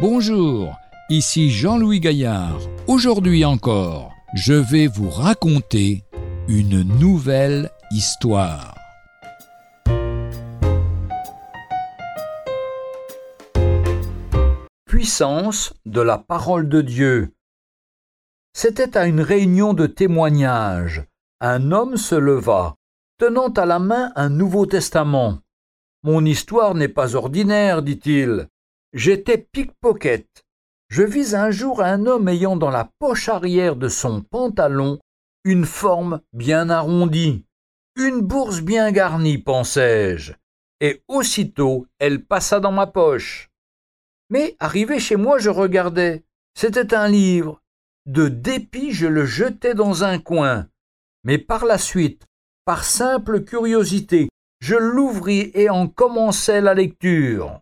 Bonjour, ici Jean-Louis Gaillard. Aujourd'hui encore, je vais vous raconter une nouvelle histoire. Puissance de la parole de Dieu. C'était à une réunion de témoignages. Un homme se leva, tenant à la main un Nouveau Testament. Mon histoire n'est pas ordinaire, dit-il. J'étais pickpocket. Je vis un jour un homme ayant dans la poche arrière de son pantalon une forme bien arrondie, une bourse bien garnie, pensai-je, et aussitôt elle passa dans ma poche. Mais arrivé chez moi, je regardais. C'était un livre. De dépit, je le jetai dans un coin. Mais par la suite, par simple curiosité, je l'ouvris et en commençai la lecture.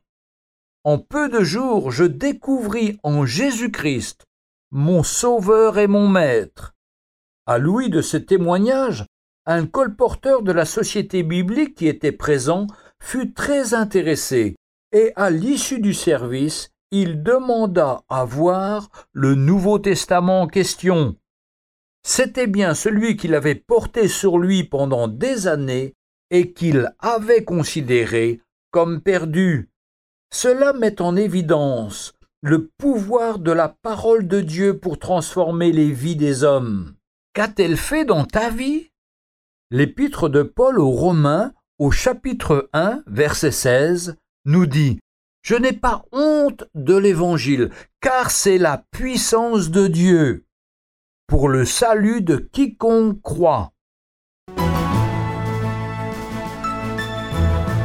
En peu de jours, je découvris en Jésus-Christ mon Sauveur et mon Maître. À l'ouïe de ce témoignage, un colporteur de la Société biblique qui était présent fut très intéressé, et à l'issue du service, il demanda à voir le Nouveau Testament en question. C'était bien celui qu'il avait porté sur lui pendant des années et qu'il avait considéré comme perdu. Cela met en évidence le pouvoir de la parole de Dieu pour transformer les vies des hommes. Qu'a-t-elle fait dans ta vie? L'épître de Paul aux Romains, au chapitre 1, verset 16, nous dit Je n'ai pas honte de l'Évangile, car c'est la puissance de Dieu pour le salut de quiconque croit.